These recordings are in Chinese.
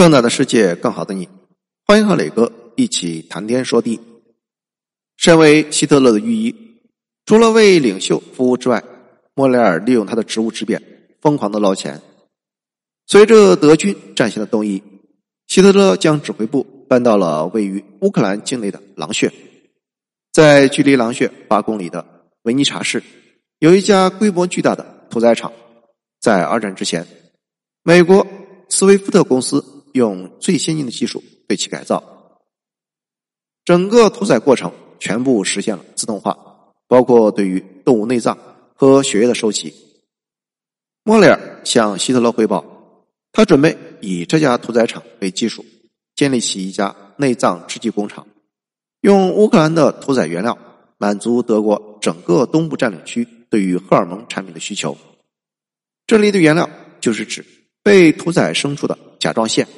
更大的世界，更好的你，欢迎和磊哥一起谈天说地。身为希特勒的御医，除了为领袖服务之外，莫雷尔利用他的职务之便，疯狂的捞钱。随着德军战线的东移，希特勒将指挥部搬到了位于乌克兰境内的狼穴，在距离狼穴八公里的维尼察市，有一家规模巨大的屠宰场。在二战之前，美国斯威夫特公司。用最先进的技术对其改造，整个屠宰过程全部实现了自动化，包括对于动物内脏和血液的收集。莫里尔向希特勒汇报，他准备以这家屠宰场为基础，建立起一家内脏制剂工厂，用乌克兰的屠宰原料满足德国整个东部占领区对于荷尔蒙产品的需求。这里的原料就是指被屠宰牲畜的甲状腺。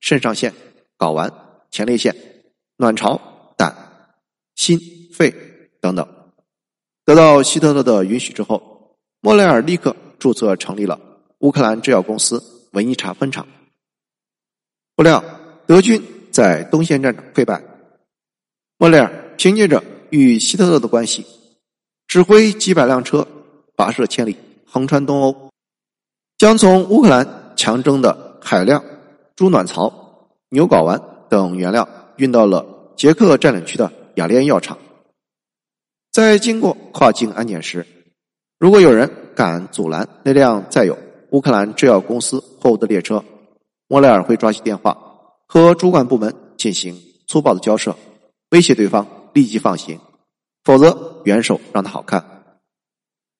肾上腺、睾丸、前列腺、卵巢、胆、心、肺等等，得到希特勒的允许之后，莫雷尔立刻注册成立了乌克兰制药公司文伊查分厂。不料德军在东线战场溃败，莫雷尔凭借着与希特勒的关系，指挥几百辆车跋涉千里，横穿东欧，将从乌克兰强征的海量。猪卵巢、牛睾丸等原料运到了捷克占领区的雅利安药厂。在经过跨境安检时，如果有人敢阻拦那辆载有乌克兰制药公司货物的列车，莫雷尔会抓起电话和主管部门进行粗暴的交涉，威胁对方立即放行，否则元首让他好看。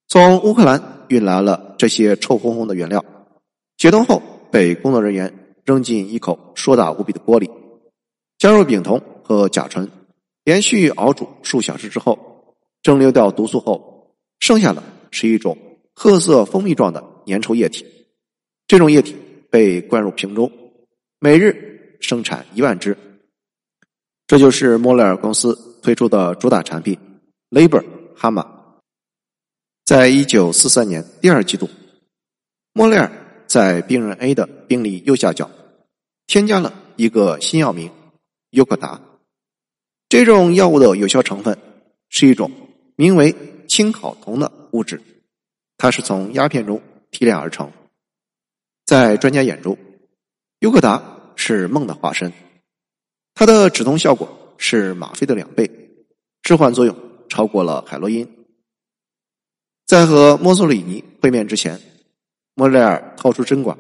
从乌克兰运来了这些臭烘烘的原料，解冻后被工作人员。扔进一口硕大无比的锅里，加入丙酮和甲醇，连续熬煮数小时之后，蒸馏掉毒素后，剩下的是一种褐色蜂蜜状的粘稠液体。这种液体被灌入瓶中，每日生产一万只。这就是莫雷尔公司推出的主打产品 ——Labor 哈马。在一九四三年第二季度，莫雷尔。在病人 A 的病历右下角，添加了一个新药名优可达。这种药物的有效成分是一种名为氢考酮的物质，它是从鸦片中提炼而成。在专家眼中，优可达是梦的化身，它的止痛效果是吗啡的两倍，致幻作用超过了海洛因。在和墨索里尼会面之前。莫雷尔掏出针管，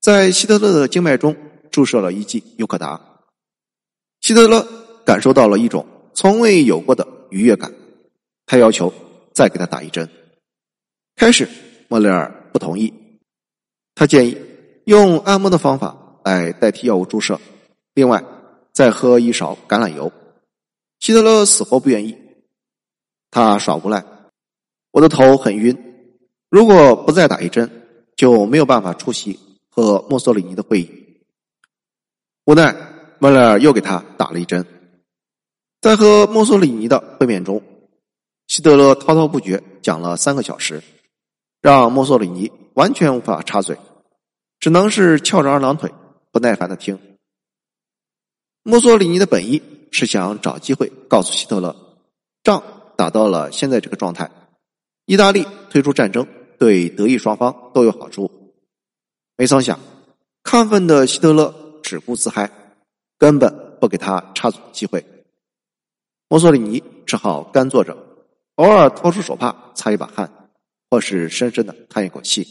在希特勒的经脉中注射了一剂尤可达。希特勒感受到了一种从未有过的愉悦感，他要求再给他打一针。开始，莫雷尔不同意，他建议用按摩的方法来代替药物注射，另外再喝一勺橄榄油。希特勒死活不愿意，他耍无赖：“我的头很晕，如果不再打一针。”就没有办法出席和墨索里尼的会议。无奈，莫雷尔又给他打了一针。在和墨索里尼的会面中，希特勒滔滔不绝讲了三个小时，让墨索里尼完全无法插嘴，只能是翘着二郎腿，不耐烦的听。墨索里尼的本意是想找机会告诉希特勒，仗打到了现在这个状态，意大利退出战争。对德意双方都有好处。没曾想，亢奋的希特勒只顾自嗨，根本不给他插嘴机会。墨索里尼只好干坐着，偶尔掏出手帕擦一把汗，或是深深的叹一口气。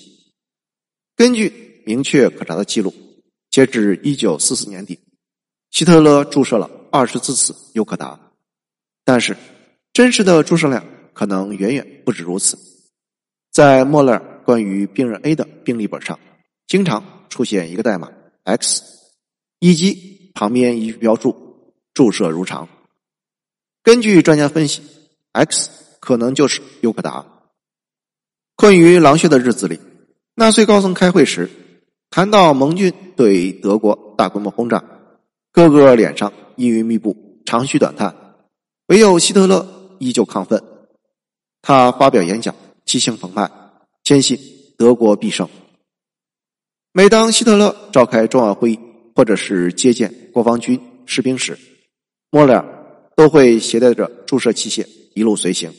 根据明确可查的记录，截至一九四四年底，希特勒注射了二十四次尤可达，但是真实的注射量可能远远不止如此。在莫勒关于病人 A 的病历本上，经常出现一个代码 X，以及旁边一句标注“注射如常”。根据专家分析，X 可能就是尤可达。困于狼穴的日子里，纳粹高层开会时谈到盟军对德国大规模轰炸，个个脸上阴云密布，长吁短叹，唯有希特勒依旧亢奋。他发表演讲。激情澎湃，坚信德国必胜。每当希特勒召开重要会议，或者是接见国防军士兵时，莫雷尔都会携带着注射器械一路随行。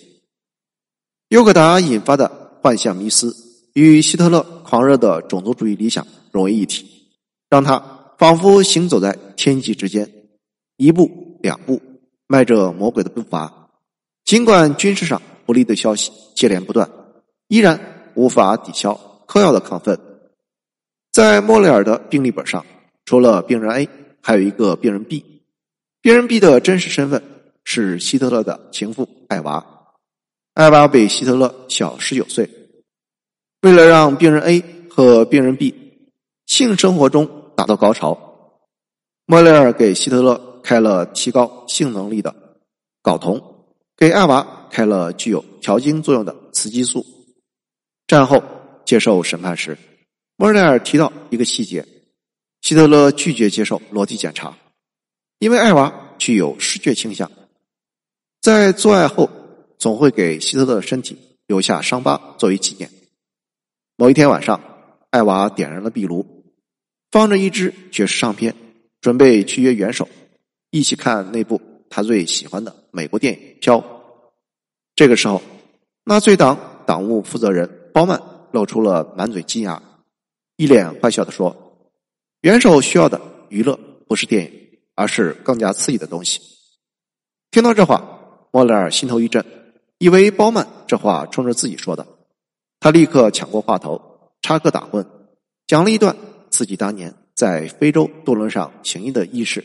尤可达引发的幻象迷思与希特勒狂热的种族主义理想融为一体，让他仿佛行走在天际之间，一步两步迈着魔鬼的步伐。尽管军事上不利的消息接连不断，依然无法抵消嗑药的亢奋。在莫雷尔的病历本上。除了病人 A，还有一个病人 B。病人 B 的真实身份是希特勒的情妇艾娃。艾娃比希特勒小十九岁。为了让病人 A 和病人 B 性生活中达到高潮，莫雷尔给希特勒开了提高性能力的睾酮，给艾娃开了具有调经作用的雌激素。战后接受审判时，莫雷尔提到一个细节。希特勒拒绝接受裸体检查，因为艾娃具有视觉倾向，在做爱后总会给希特勒的身体留下伤疤作为纪念。某一天晚上，艾娃点燃了壁炉，放着一支爵士唱片，准备去约元首一起看那部他最喜欢的美国电影《飘》。这个时候，纳粹党党务负责人包曼露出了满嘴金牙，一脸坏笑的说。元首需要的娱乐不是电影，而是更加刺激的东西。听到这话，莫雷尔心头一震，以为包曼这话冲着自己说的。他立刻抢过话头，插科打诨，讲了一段自己当年在非洲渡轮上行医的轶事。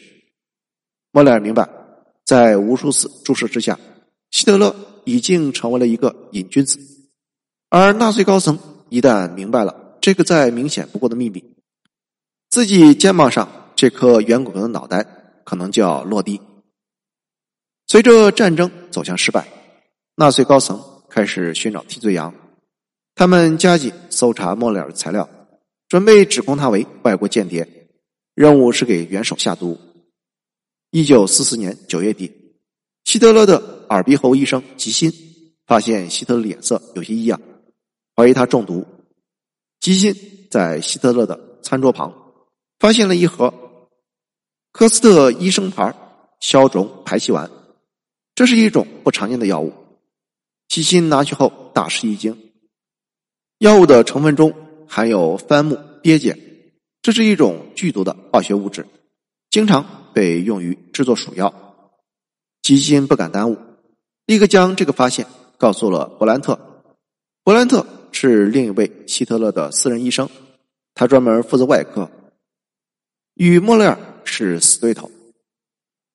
莫雷尔明白，在无数次注视之下，希特勒已经成为了一个瘾君子，而纳粹高层一旦明白了这个再明显不过的秘密。自己肩膀上这颗圆滚滚的脑袋可能就要落地。随着战争走向失败，纳粹高层开始寻找替罪羊，他们加紧搜查莫雷尔的材料，准备指控他为外国间谍，任务是给元首下毒。一九四四年九月底，希特勒的耳鼻喉医生吉辛发现希特勒脸色有些异样，怀疑他中毒。吉辛在希特勒的餐桌旁。发现了一盒科斯特医生牌消肿排气丸，这是一种不常见的药物。基辛拿去后大吃一惊，药物的成分中含有番木鳖碱，这是一种剧毒的化学物质，经常被用于制作鼠药。齐心不敢耽误，立刻将这个发现告诉了伯兰特。伯兰特是另一位希特勒的私人医生，他专门负责外科。与莫雷尔是死对头，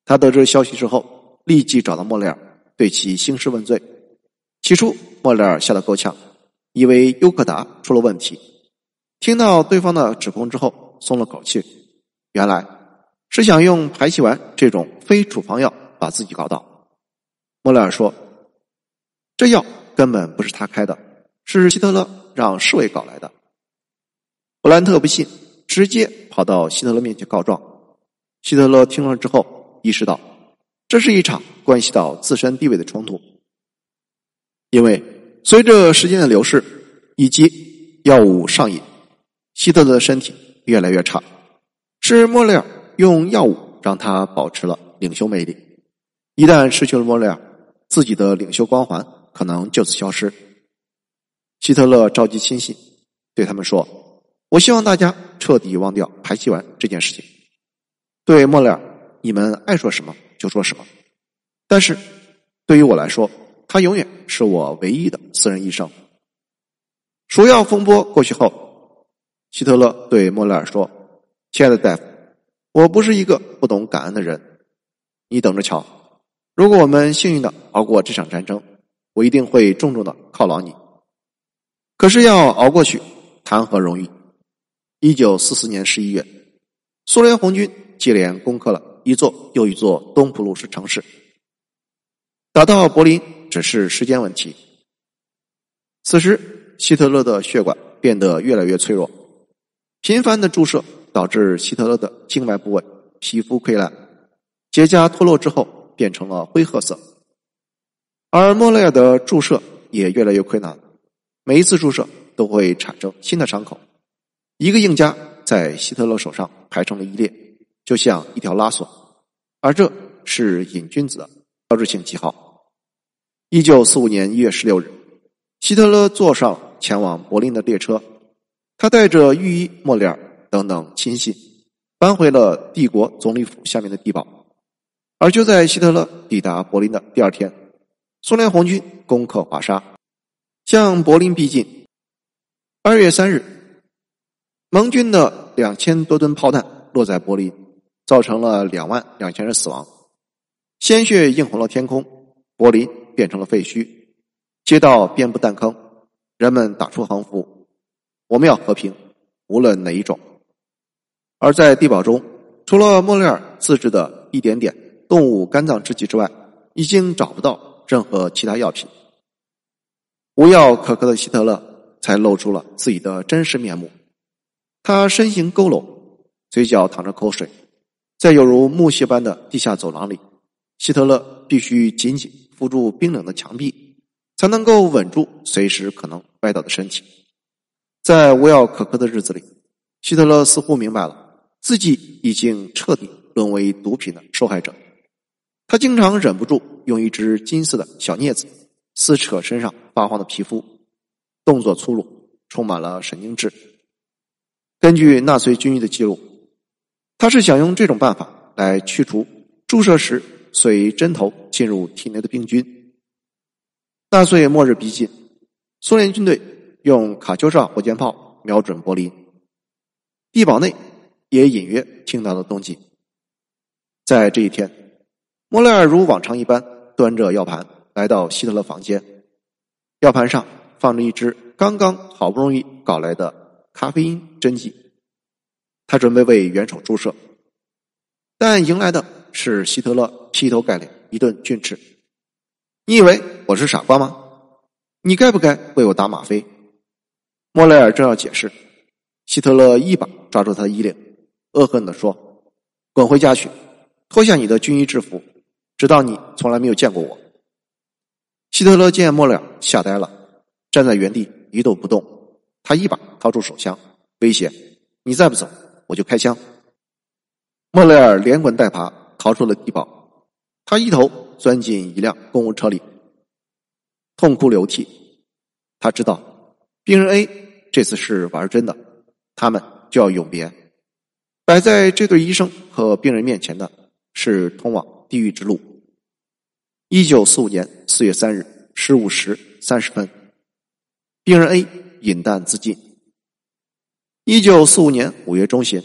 他得知消息之后，立即找到莫雷尔，对其兴师问罪。起初，莫雷尔吓得够呛，以为尤克达出了问题。听到对方的指控之后，松了口气，原来是想用排气丸这种非处方药把自己搞倒。莫雷尔说：“这药根本不是他开的，是希特勒让侍卫搞来的。”布兰特不信。直接跑到希特勒面前告状。希特勒听了之后，意识到这是一场关系到自身地位的冲突。因为随着时间的流逝以及药物上瘾，希特勒的身体越来越差。是莫雷尔用药物让他保持了领袖魅力。一旦失去了莫雷尔，自己的领袖光环可能就此消失。希特勒召集亲信，对他们说。我希望大家彻底忘掉排气丸这件事情。对莫雷尔，你们爱说什么就说什么。但是，对于我来说，他永远是我唯一的私人医生。鼠药风波过去后，希特勒对莫雷尔说：“亲爱的大夫，我不是一个不懂感恩的人。你等着瞧，如果我们幸运的熬过这场战争，我一定会重重的犒劳你。可是要熬过去，谈何容易？”一九四四年十一月，苏联红军接连攻克了一座又一座东普鲁士城市，打到柏林只是时间问题。此时，希特勒的血管变得越来越脆弱，频繁的注射导致希特勒的静脉部位皮肤溃烂，结痂脱落之后变成了灰褐色。而莫雷尔的注射也越来越困难，每一次注射都会产生新的伤口。一个硬痂在希特勒手上排成了一列。就像一条拉锁，而这是瘾君子的标志性记号。一九四五年一月十六日，希特勒坐上前往柏林的列车，他带着御医莫里尔等等亲信，搬回了帝国总理府下面的地堡。而就在希特勒抵达柏林的第二天，苏联红军攻克华沙，向柏林逼近。二月三日，盟军的两千多吨炮弹落在柏林。造成了两万两千人死亡，鲜血映红了天空，柏林变成了废墟，街道遍布弹坑，人们打出横幅：“我们要和平，无论哪一种。”而在地堡中，除了莫雷尔自制的一点点动物肝脏制剂之外，已经找不到任何其他药品。无药可咳的希特勒才露出了自己的真实面目，他身形佝偻，嘴角淌着口水。在犹如木屑般的地下走廊里，希特勒必须紧紧扶住冰冷的墙壁，才能够稳住随时可能歪倒的身体。在无药可咳的日子里，希特勒似乎明白了自己已经彻底沦为毒品的受害者。他经常忍不住用一只金色的小镊子撕扯身上发黄的皮肤，动作粗鲁，充满了神经质。根据纳粹军医的记录。他是想用这种办法来驱除注射时随针头进入体内的病菌。纳粹末日逼近，苏联军队用卡秋莎火箭炮瞄准柏林，地堡内也隐约听到了动静。在这一天，莫雷尔如往常一般端着药盘来到希特勒房间，药盘上放着一支刚刚好不容易搞来的咖啡因针剂。他准备为元首注射，但迎来的是希特勒劈头盖脸一顿训斥：“你以为我是傻瓜吗？你该不该为我打吗啡？”莫雷尔正要解释，希特勒一把抓住他的衣领，恶狠地说：“滚回家去，脱下你的军医制服，直到你从来没有见过我。”希特勒见莫雷尔吓呆了，站在原地一动不动。他一把掏出手枪，威胁：“你再不走！”我就开枪。莫雷尔连滚带爬逃出了地堡，他一头钻进一辆公务车里，痛哭流涕。他知道病人 A 这次是玩真的，他们就要永别。摆在这对医生和病人面前的是通往地狱之路。一九四五年四月三日十五时三十分，病人 A 饮弹自尽。一九四五年五月中旬，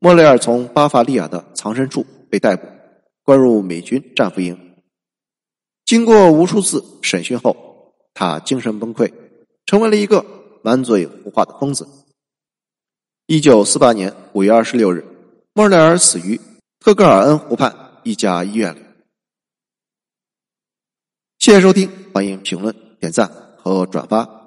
莫雷尔从巴伐利亚的藏身处被逮捕，关入美军战俘营。经过无数次审讯后，他精神崩溃，成为了一个满嘴胡话的疯子。一九四八年五月二十六日，莫雷尔死于特格尔恩湖畔一家医院里。谢谢收听，欢迎评论、点赞和转发。